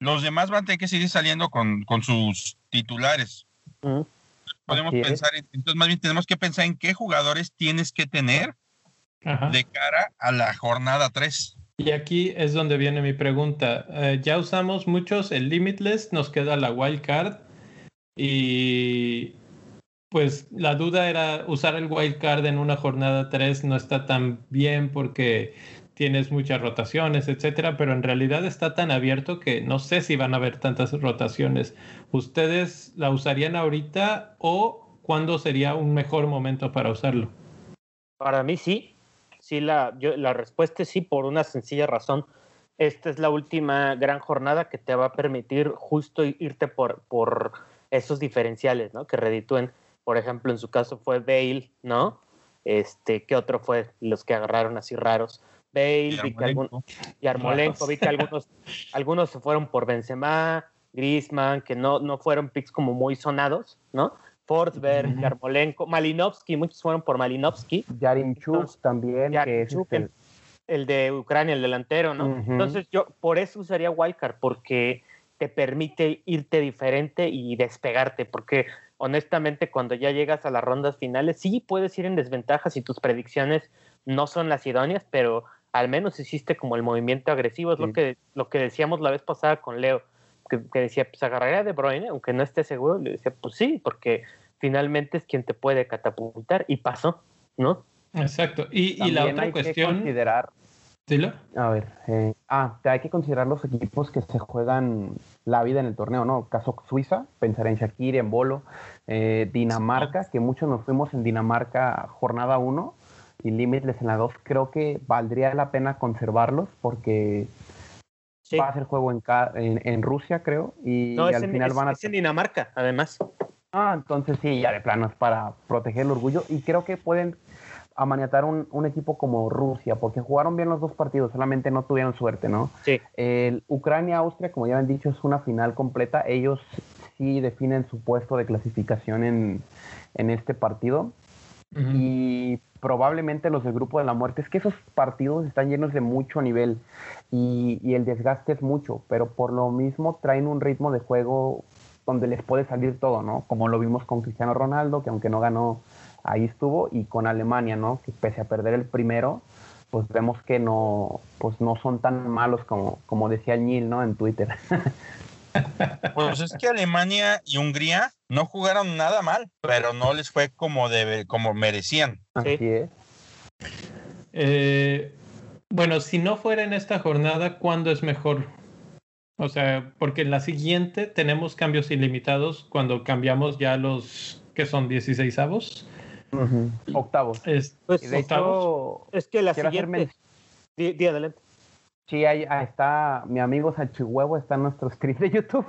Speaker 4: Los demás van a tener que seguir saliendo con, sus titulares. Podemos pensar, entonces más bien tenemos que pensar en qué jugadores tienes que tener de cara a la jornada 3.
Speaker 1: Y aquí es donde viene mi pregunta. Eh, ya usamos muchos el Limitless, nos queda la Wild Card y pues la duda era usar el Wild Card en una jornada 3 no está tan bien porque tienes muchas rotaciones, etcétera, pero en realidad está tan abierto que no sé si van a haber tantas rotaciones. ¿Ustedes la usarían ahorita o cuándo sería un mejor momento para usarlo?
Speaker 2: Para mí sí. Sí, la, la respuesta es sí, por una sencilla razón. Esta es la última gran jornada que te va a permitir justo irte por, por esos diferenciales, ¿no? Que reditúen. Por ejemplo, en su caso fue Bale, ¿no? Este, ¿qué otro fue? Los que agarraron así raros. Bale, y Armolenko, vi que algunos, algunos se fueron por Benzema, Griezmann, que no, no fueron picks como muy sonados, ¿no? Forsberg, Armolenko, Malinovsky, muchos fueron por Malinovsky.
Speaker 3: Yarinchuk también, que es este
Speaker 2: el, de Ucrania, el delantero, ¿no? Entonces yo por eso usaría Wildcard, porque te permite irte diferente y despegarte, porque honestamente cuando ya llegas a las rondas finales, sí puedes ir en desventaja si tus predicciones no son las idóneas, pero al menos hiciste como el movimiento agresivo, es lo, que, lo que decíamos la vez pasada con Leo, que, decía, pues agarraría De Bruyne, aunque no esté seguro, le decía, pues sí, porque finalmente es quien te puede catapultar, y pasó, ¿no?
Speaker 1: Exacto, y, y la otra hay cuestión...
Speaker 3: Que considerar...
Speaker 1: ¿Dilo?
Speaker 3: A ver, eh, ah, hay que considerar los equipos que se juegan la vida en el torneo, ¿no? Caso Suiza, pensar en Shakir, en Bolo, eh, Dinamarca, que muchos nos fuimos en Dinamarca jornada 1, y Limitless en la 2, creo que valdría la pena conservarlos porque va a ser juego en, en, Rusia, creo, y,
Speaker 2: no,
Speaker 3: al final van a...
Speaker 2: Es en Dinamarca, además.
Speaker 3: Ah, entonces sí, ya de plano es para proteger el orgullo y creo que pueden amaniatar un, un, equipo como Rusia, porque jugaron bien los dos partidos, solamente no tuvieron suerte, ¿no?
Speaker 2: Sí.
Speaker 3: El Ucrania-Austria, como ya han dicho, es una final completa. Ellos sí definen su puesto de clasificación en, en este partido. Y probablemente los del grupo de la muerte, es que esos partidos están llenos de mucho nivel y, y, el desgaste es mucho, pero por lo mismo traen un ritmo de juego donde les puede salir todo, ¿no? Como lo vimos con Cristiano Ronaldo, que aunque no ganó, ahí estuvo, y con Alemania, ¿no? Que pese a perder el primero, pues vemos que no, pues no son tan malos como, como decía Neil, ¿no? En Twitter. [LAUGHS]
Speaker 4: Pues es que Alemania y Hungría no jugaron nada mal, pero no les fue como debe, como merecían.
Speaker 3: Así es.
Speaker 1: Eh, bueno, si no fuera en esta jornada, ¿cuándo es mejor? O sea, porque en la siguiente tenemos cambios ilimitados cuando cambiamos ya los que son 16 avos.
Speaker 3: Uh -huh. Octavos.
Speaker 2: Es, pues, de octavos. Hecho, es que la siguiente. Adelante.
Speaker 3: Sí, ahí, ahí, está mi amigo Salchihuevo, está en nuestro stream de YouTube.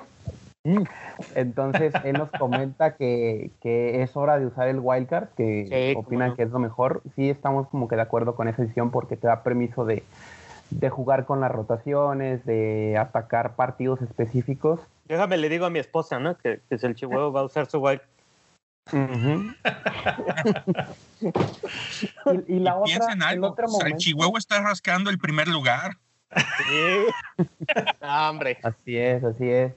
Speaker 3: Entonces él nos comenta que, que, es hora de usar el wildcard, que sí, opinan no. que es lo mejor. Sí, estamos como que de acuerdo con esa decisión porque te da permiso de, de jugar con las rotaciones, de atacar partidos específicos.
Speaker 2: Déjame, le digo a mi esposa, ¿no? Que, que el Chihuahua va a usar su wild.
Speaker 3: Uh [LAUGHS] -huh. y, y, la
Speaker 4: y
Speaker 3: otra,
Speaker 4: en algo.
Speaker 3: el otro
Speaker 4: o sea,
Speaker 3: momento.
Speaker 4: el Chihuahua está rascando el primer lugar.
Speaker 2: Sí. [LAUGHS] hombre.
Speaker 3: Así es, así es.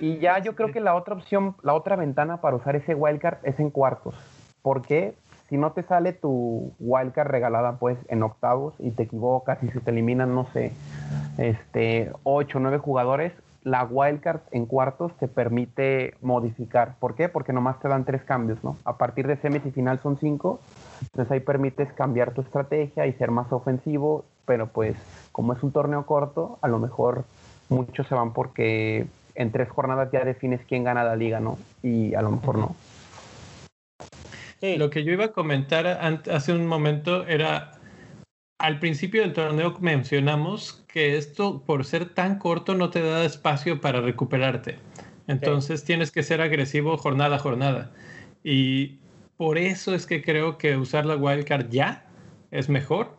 Speaker 3: Y ya yo creo que la otra opción, la otra ventana para usar ese wildcard es en cuartos. porque Si no te sale tu wildcard regalada pues en octavos y te equivocas y se te eliminan, no sé, este, 8 o 9 jugadores, la wildcard en cuartos te permite modificar. ¿Por qué? Porque nomás te dan tres cambios, ¿no? A partir de semis y final son cinco, entonces ahí permites cambiar tu estrategia y ser más ofensivo, pero pues como es un torneo corto, a lo mejor muchos se van porque en tres jornadas ya defines quién gana la liga, ¿no? Y a lo mejor no.
Speaker 1: Sí. Lo que yo iba a comentar hace un momento era, al principio del torneo mencionamos que esto por ser tan corto no te da espacio para recuperarte. Entonces sí. tienes que ser agresivo jornada a jornada. Y por eso es que creo que usar la wildcard ya es mejor.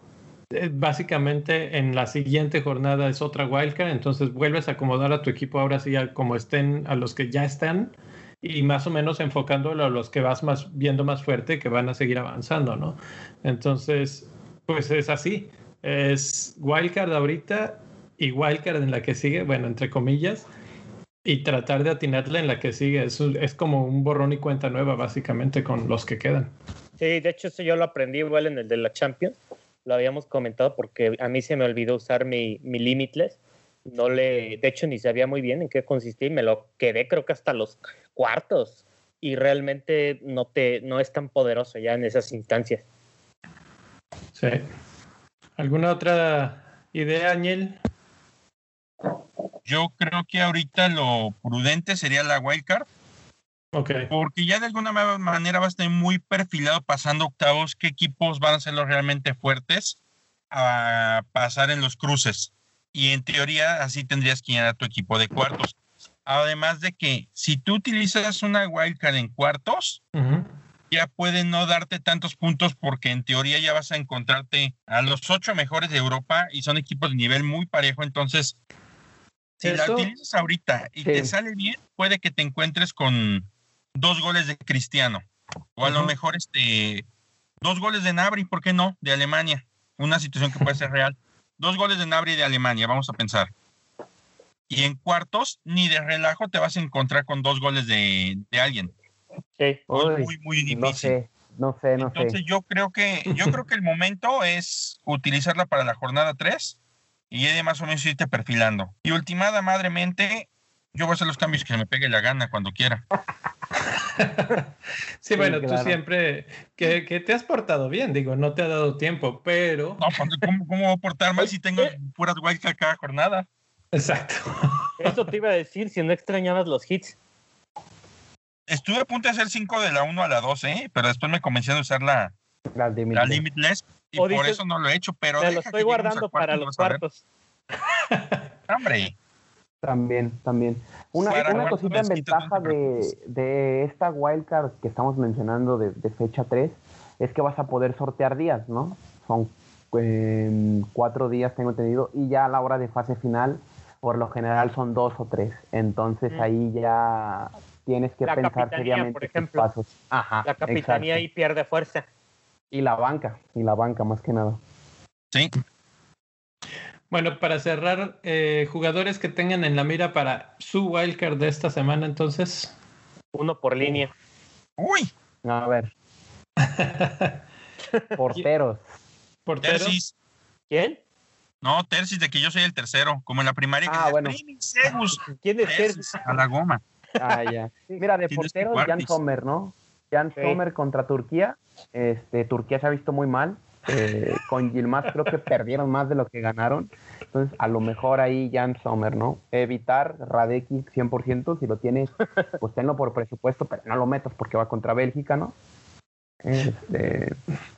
Speaker 1: Básicamente en la siguiente jornada es otra wildcard, entonces vuelves a acomodar a tu equipo ahora sí a como estén, a los que ya están y más o menos enfocándolo a los que vas más viendo más fuerte que van a seguir avanzando, ¿no? Entonces, pues es así. Es wildcard ahorita y wildcard en la que sigue, bueno, entre comillas, y tratar de atinarle en la que sigue. Es, es como un borrón y cuenta nueva, básicamente, con los que quedan.
Speaker 2: Sí, de hecho, eso yo lo aprendí igual en el de la Champions. Lo habíamos comentado porque a mí se me olvidó usar mi, mi Limitless. No le, de hecho, ni sabía muy bien en qué consistía y me lo quedé, creo que hasta los cuartos. Y realmente no, te, no es tan poderoso ya en esas instancias.
Speaker 1: Sí. ¿Alguna otra idea, Añel?
Speaker 4: Yo creo que ahorita lo prudente sería la wildcard.
Speaker 1: Ok.
Speaker 4: Porque ya de alguna manera va a estar muy perfilado pasando octavos qué equipos van a ser los realmente fuertes a pasar en los cruces. Y en teoría así tendrías que llenar a tu equipo de cuartos. Además de que si tú utilizas una wildcard en cuartos, uh -huh. ya puede no darte tantos puntos porque en teoría ya vas a encontrarte a los ocho mejores de Europa y son equipos de nivel muy parejo. Entonces, si ¿Eso? la utilizas ahorita y sí. te sale bien, puede que te encuentres con dos goles de Cristiano. O a uh -huh. lo mejor este dos goles de Nabri, ¿por qué no? De Alemania. Una situación que puede ser real. Dos goles de Nabri de Alemania, vamos a pensar. Y en cuartos, ni de relajo te vas a encontrar con dos goles de, de alguien.
Speaker 2: Sí.
Speaker 4: Muy, muy, muy difícil.
Speaker 3: No sé, no sé, no
Speaker 4: Entonces,
Speaker 3: sé.
Speaker 4: yo creo que yo creo que el momento es utilizarla para la jornada 3 y de más o menos irte perfilando. Y ultimada madremente, yo voy a hacer los cambios que me pegue la gana cuando quiera. [LAUGHS]
Speaker 1: sí, bueno, claro. tú siempre que, que, te has portado bien, digo, no te ha dado tiempo, pero.
Speaker 4: No, pues, ¿cómo, cómo voy a portar mal [LAUGHS] si tengo puras wildcard cada jornada?
Speaker 1: Exacto.
Speaker 2: Eso te iba a decir si no extrañabas los hits.
Speaker 4: Estuve a punto de hacer 5 de la 1 a la 2, ¿eh? pero después me comencé a usar la,
Speaker 3: la,
Speaker 4: limitless. la limitless y o por dices, eso no lo he hecho, pero
Speaker 2: me lo estoy guardando para los cuartos.
Speaker 4: Hombre.
Speaker 3: También, también. Una, una cosita en ventaja de, de, esta wildcard que estamos mencionando de, de, fecha 3 es que vas a poder sortear días, ¿no? Son eh, cuatro días, tengo entendido, y ya a la hora de fase final por lo general son dos o tres. Entonces
Speaker 2: Mm.
Speaker 3: ahí ya tienes que
Speaker 2: La
Speaker 3: pensar
Speaker 2: capitanía,
Speaker 3: seriamente
Speaker 2: por ejemplo.
Speaker 3: pasos. Ajá,
Speaker 2: La capitanía
Speaker 3: exacto.
Speaker 2: ahí pierde fuerza.
Speaker 3: Y la banca, y la banca más que nada.
Speaker 4: Sí.
Speaker 1: Bueno, para cerrar, eh, jugadores que tengan en la mira para su wildcard de esta semana, entonces.
Speaker 2: Uno por línea.
Speaker 4: Uy,
Speaker 3: A ver, [LAUGHS] porteros.
Speaker 1: Porteros.
Speaker 4: Tercis.
Speaker 2: ¿Quién?
Speaker 4: No, Tercis de que yo soy el tercero, como en la primaria. que
Speaker 3: Ah, bueno. [LAUGHS]
Speaker 2: ¿Quién es
Speaker 4: Tercis, a la goma.
Speaker 3: Ah, ya. Mira, de porteros, Jan. Sommer, ¿no? Jan
Speaker 2: Sí.
Speaker 3: Sommer contra Turquía. Este, Turquía se ha visto muy mal. Eh, con Gilmaz creo que perdieron más de lo que ganaron. Entonces, a lo mejor ahí Jan Sommer, ¿no? Evitar Radeki 100%. Si lo tienes, pues tenlo por presupuesto, pero no lo metas porque va contra Bélgica, ¿no? Este,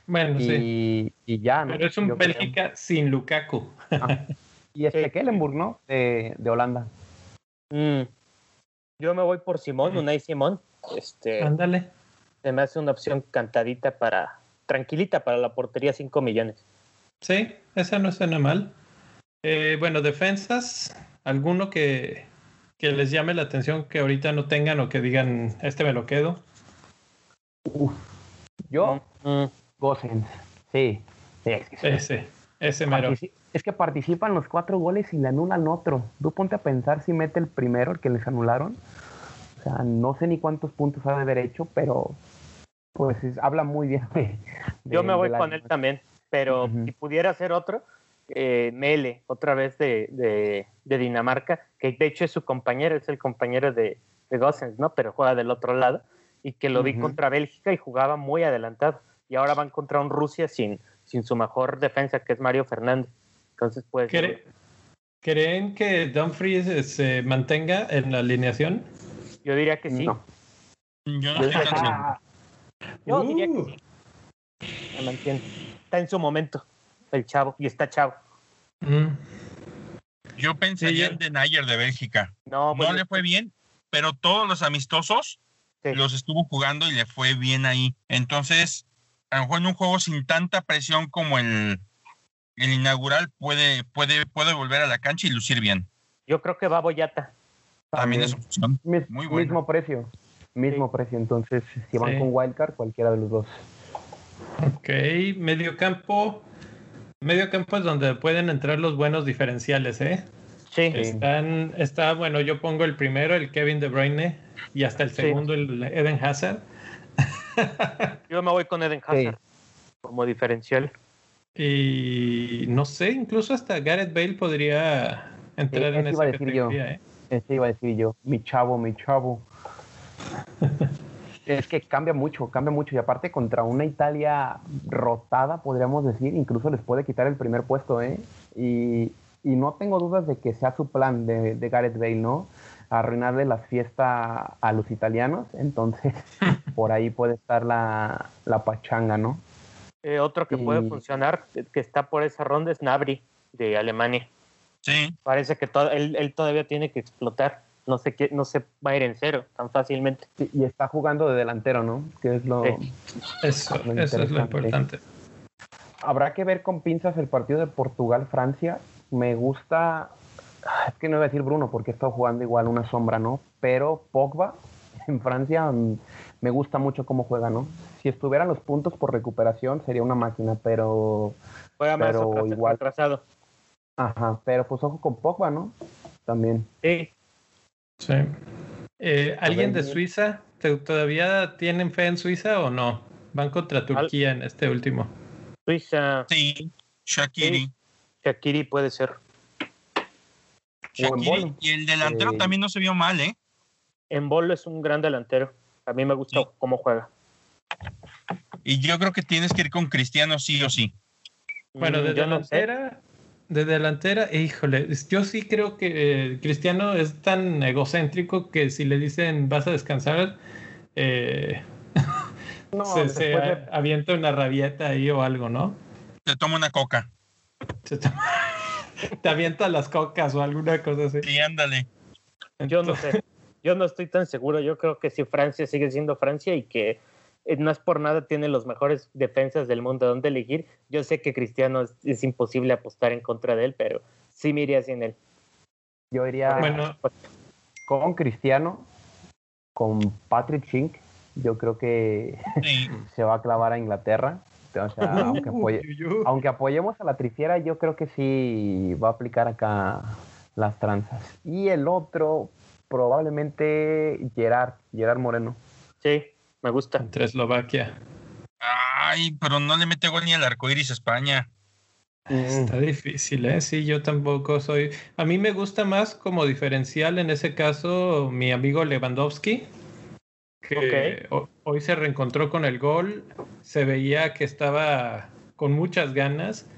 Speaker 1: Bueno, sí.
Speaker 3: y, y ya, ¿no?
Speaker 1: Pero es un
Speaker 3: Yo creo.
Speaker 1: Bélgica sin Lukaku.
Speaker 3: Ah, Y este
Speaker 2: Sí.
Speaker 3: Kellenburg, ¿no? De, de Holanda.
Speaker 2: Mm. Yo me voy por Simón, Unai Simón. Este,
Speaker 1: Ándale.
Speaker 2: se me hace una opción cantadita para, tranquilita para la portería 5 millones.
Speaker 1: Sí, esa no suena mal. Eh, bueno, defensas, alguno que, que les llame la atención que ahorita no tengan o que digan, este me lo quedo.
Speaker 3: Yo,
Speaker 2: Mm.
Speaker 3: Gosens. Sí. Sí, es que sí.
Speaker 1: Ese, ese mero.
Speaker 3: Es que participan los cuatro goles y le anulan otro. Tú ponte a pensar si mete el primero, el que les anularon. O sea, no sé ni cuántos puntos ha de haber hecho, pero pues es- habla muy bien de,
Speaker 2: Yo me voy con él también, pero si pudiera ser otro, eh, Mele, otra vez de, de- de Dinamarca, que de hecho es su compañero, es el compañero de, de ¿no? Pero juega del otro lado, y que lo vi contra Bélgica y jugaba muy adelantado. Y ahora van contra un Rusia sin, sin su mejor defensa, que es Mario Fernández. Entonces, pues,
Speaker 1: ¿Cre- ¿Creen que Dumfries se mantenga en la alineación?
Speaker 2: yo diría que sí.
Speaker 3: No.
Speaker 4: Yo no estoy tan seguro.
Speaker 3: Ah,
Speaker 2: Yo diría que
Speaker 1: Uh.
Speaker 2: sí. Me mantiene. Está en su momento, el chavo, y está chavo.
Speaker 1: Mm.
Speaker 4: Yo pensaría
Speaker 1: Sí,
Speaker 4: en Den Ayer de Bélgica.
Speaker 2: No,
Speaker 4: No
Speaker 2: pues,
Speaker 4: le fue bien, pero todos los amistosos
Speaker 2: sí.
Speaker 4: los estuvo jugando y le fue bien ahí. Entonces, a lo mejor en un juego sin tanta presión como el, el inaugural puede, puede, puede volver a la cancha y lucir bien.
Speaker 2: yo creo que va Boyata.
Speaker 4: También,
Speaker 3: También.
Speaker 4: es opción.
Speaker 3: mis-
Speaker 4: Muy bueno.
Speaker 3: Mismo precio. Mismo precio. Entonces, si van
Speaker 1: Sí.
Speaker 3: con Wildcard, cualquiera de los dos.
Speaker 1: Ok, medio campo. Medio campo es donde pueden entrar los buenos diferenciales, ¿eh?
Speaker 2: Sí,
Speaker 1: Están, está, bueno, yo pongo el primero, el Kevin De Bruyne, y hasta el
Speaker 2: Sí.
Speaker 1: segundo, el Eden Hazard.
Speaker 2: yo me voy con Eden Hazard como diferencial.
Speaker 1: Y no sé, incluso hasta Gareth Bale podría entrar
Speaker 3: Sí,
Speaker 1: en esa
Speaker 3: iba a decir yo.
Speaker 1: categoría, ¿eh?
Speaker 3: Este iba a decir yo, mi chavo, mi chavo. [LAUGHS] es que cambia mucho, cambia mucho. Y aparte contra una Italia rotada, podríamos decir, incluso les puede quitar el primer puesto, ¿eh? Y, y no tengo dudas de que sea su plan de, de Gareth Bale, ¿no? Arruinarle la fiesta a los italianos. Entonces, [LAUGHS] por ahí puede estar la, la pachanga, ¿no?
Speaker 2: Eh, otro que puede funcionar, que está por esa ronda, es Nabri, de Alemania.
Speaker 4: Sí,
Speaker 2: Parece que to- él, él todavía tiene que explotar. No se, qué- no se va a ir en cero tan fácilmente.
Speaker 3: Sí, Y está jugando de delantero, ¿no? Que es lo...
Speaker 2: Sí.
Speaker 1: Eso,
Speaker 3: Lo
Speaker 1: eso es lo importante.
Speaker 3: Habrá que ver con pinzas el partido de Portugal-Francia. Me gusta, ah, es que no iba a decir Bruno porque he estado jugando igual una sombra, ¿no? Pero Pogba [LAUGHS] en Francia mm, me gusta mucho cómo juega, ¿no? Si estuvieran los puntos por recuperación sería una máquina, pero,
Speaker 2: Juega más
Speaker 3: Pero igual.
Speaker 2: atrasado.
Speaker 3: ajá, pero pues ojo con Pogba, ¿no? También.
Speaker 2: Sí,
Speaker 1: Sí. Eh, ¿Alguien de
Speaker 3: bien.
Speaker 1: Suiza? ¿Te- ¿Todavía tienen fe en Suiza o no? Van contra Turquía en este último.
Speaker 2: Suiza,
Speaker 4: sí. Shakiri.
Speaker 2: Sí. Shakiri puede ser.
Speaker 4: Shakiri. Y el delantero
Speaker 3: Eh,
Speaker 4: también no se vio mal, ¿eh?
Speaker 2: En Bolo es un gran delantero. A mí me gusta
Speaker 4: Sí.
Speaker 2: cómo juega.
Speaker 4: Y yo creo que tienes que ir con Cristiano sí o sí.
Speaker 1: Bueno,
Speaker 2: Mm,
Speaker 1: de
Speaker 2: yo no sé.
Speaker 1: De delantera, híjole, yo sí creo que eh, Cristiano es tan egocéntrico que si le dicen vas a descansar, eh, [LAUGHS]
Speaker 3: No, [LAUGHS]
Speaker 1: se, se
Speaker 3: de-
Speaker 1: avienta una rabieta ahí o algo, ¿no?
Speaker 4: Te toma una coca.
Speaker 1: Se te, [LAUGHS] te avienta las cocas o alguna cosa así.
Speaker 4: Sí, ándale.
Speaker 2: Yo no sé. Yo no estoy tan seguro. Yo creo que si Francia sigue siendo Francia y que no es por nada tiene los mejores defensas del mundo donde elegir. Yo sé que Cristiano es, es imposible apostar en contra de él, pero sí me iría sin él.
Speaker 3: Yo iría
Speaker 1: Bueno,
Speaker 3: con Cristiano, con Patrick Schink. Yo creo que
Speaker 4: Sí. [LAUGHS]
Speaker 3: se va a clavar a Inglaterra. O sea, [LAUGHS] aunque, apoye- aunque apoyemos a la trifiera, yo creo que sí va a aplicar acá las tranzas. Y el otro, probablemente Gerard, Gerard Moreno.
Speaker 2: Sí, me gusta.
Speaker 1: Entre Eslovaquia.
Speaker 4: Ay, pero no le mete gol ni al arco iris a España.
Speaker 1: Está difícil, ¿eh? Sí, yo tampoco soy. A mí me gusta más como diferencial en ese caso mi amigo Lewandowski, que ho- hoy se reencontró con el gol, se veía que estaba con muchas ganas.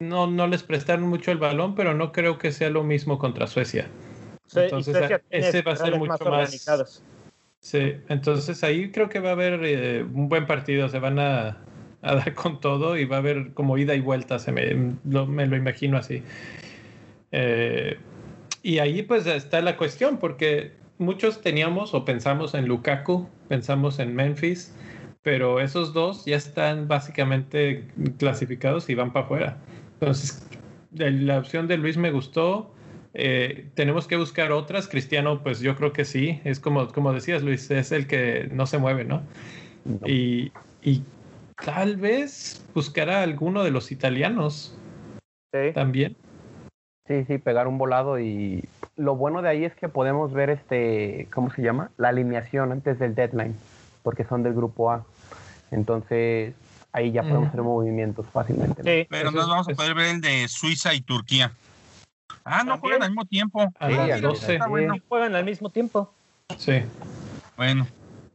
Speaker 1: No, no les prestaron mucho el balón, pero no creo que sea lo mismo contra Suecia.
Speaker 2: Sí,
Speaker 1: Entonces,
Speaker 2: Suecia
Speaker 1: ese va a ser mucho
Speaker 2: más
Speaker 1: más-. Sí, entonces ahí creo que va a haber eh, un buen partido, se van a, [LAUGHS] dar con todo y va a haber como ida y vuelta, se me lo, imagino así. Eh, y ahí pues está la cuestión, porque muchos teníamos o pensamos en Lukaku, pensamos en Memphis, pero esos dos ya están básicamente clasificados y van para afuera. Entonces, la opción de Luis me gustó. Eh, tenemos que buscar otras. Cristiano, pues yo creo que sí. Es como, como decías, Luis, es el que no se mueve, ¿no?
Speaker 3: No.
Speaker 1: Y, y tal vez buscará alguno de los italianos
Speaker 2: Sí.
Speaker 1: también.
Speaker 3: Sí, sí, pegar un volado y lo bueno de ahí es que podemos ver este, ¿cómo se llama? La alineación antes del deadline, porque son del grupo A. Entonces, ahí ya podemos
Speaker 1: Ujú.
Speaker 3: hacer movimientos fácilmente. ¿no?
Speaker 2: Sí.
Speaker 4: Pero
Speaker 1: Eso
Speaker 4: nos vamos a
Speaker 1: es-
Speaker 4: poder ver el de Suiza y Turquía. Ah, no juegan al mismo tiempo.
Speaker 1: A
Speaker 3: Sí,
Speaker 1: las
Speaker 3: al-
Speaker 1: 12.
Speaker 4: Está bueno.
Speaker 2: Juegan al mismo tiempo.
Speaker 1: Sí.
Speaker 4: Bueno,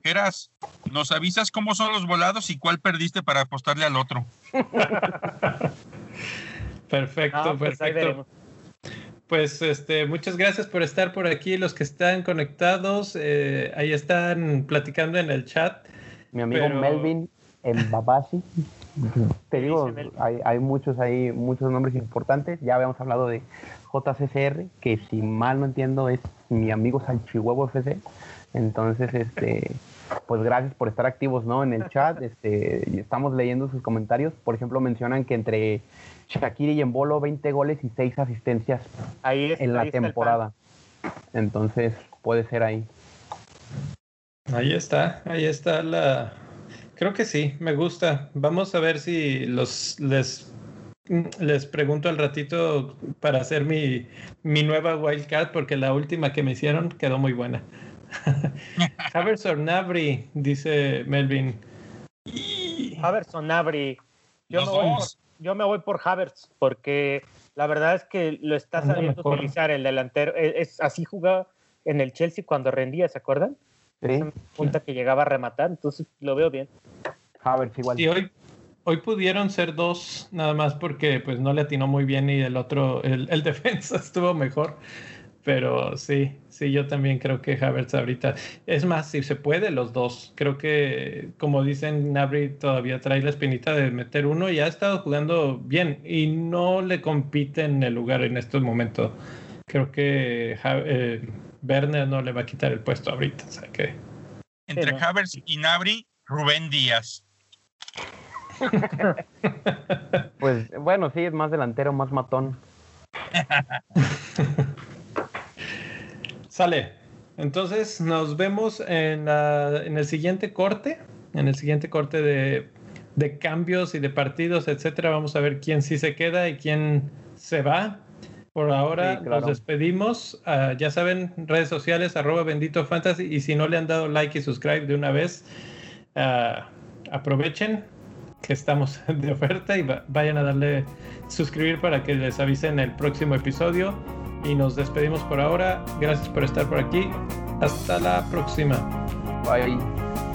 Speaker 4: Geras, nos avisas cómo son los volados y cuál perdiste para apostarle al otro. [LAUGHS]
Speaker 1: Perfecto,
Speaker 2: Ah, pues
Speaker 1: perfecto. Pues este, muchas gracias por estar por aquí, los que están conectados, eh, ahí están platicando en el chat.
Speaker 3: Mi amigo
Speaker 1: Pero-
Speaker 3: Melvin, el Babasi. [LAUGHS] Te
Speaker 2: ¿Qué
Speaker 3: digo, hay, hay muchos ahí, muchos nombres importantes. Ya habíamos hablado de JCCR, que si mal no entiendo es mi amigo Salchihuevo FC. Entonces, este, pues gracias por estar activos, ¿no? En el chat, [LAUGHS] este, estamos leyendo sus comentarios. Por ejemplo, mencionan que entre Shakiri y Embolo 20 goles y 6 asistencias
Speaker 2: Ahí es-
Speaker 3: en la temporada. Entonces, puede ser ahí.
Speaker 1: Ahí está, ahí está la... Creo que sí, me gusta. Vamos a ver si los les les pregunto al ratito para hacer mi, mi nueva wildcard porque la última que me hicieron quedó muy buena. [LAUGHS] Havertz or Nabri, dice Melvin.
Speaker 2: Havertz Nabri. Yo
Speaker 4: Los
Speaker 2: me, voy por,
Speaker 4: dos.
Speaker 2: yo me voy por Havertz porque la verdad es que lo está sabiendo
Speaker 1: mejor.
Speaker 2: utilizar el delantero. Es, es- así jugaba en el Chelsea cuando rendía, ¿se acuerdan?
Speaker 3: ¿Sí?
Speaker 2: Punta que llegaba a rematar, entonces lo veo bien.
Speaker 3: Havertz igual.
Speaker 1: Y hoy, hoy pudieron ser dos, nada más porque pues no le atinó muy bien y el otro, el, el [LAUGHS] defensa estuvo mejor. Pero sí, sí, yo también creo que Havertz ahorita. Es más, si se puede, los dos. Creo que, como dicen, Nabri todavía trae la espinita de meter uno y ha estado jugando bien y no le compite en el lugar en estos momentos. Creo que eh, Werner no le va a quitar el puesto ahorita. O sea que
Speaker 4: Entre. Havertz y Nabri, Rubén Díaz. [LAUGHS]
Speaker 3: Pues bueno, sí, es más delantero, más matón. [LAUGHS]
Speaker 1: Sale. Entonces nos vemos en, la- en el siguiente corte, en el siguiente corte de, de cambios y de partidos, etcétera. Vamos a ver quién sí se queda y quién se va. Por ahora
Speaker 3: Sí, claro.
Speaker 1: nos despedimos. Ah, ya saben, redes sociales, arroba bendito fantasy. Y si no le han dado like y subscribe de una vez, ah, aprovechen que estamos [LAUGHS] de oferta y va- vayan a darle suscribir para que les avisen el próximo episodio. Y nos despedimos por ahora. Gracias por estar por aquí. Hasta la próxima.
Speaker 3: Bye.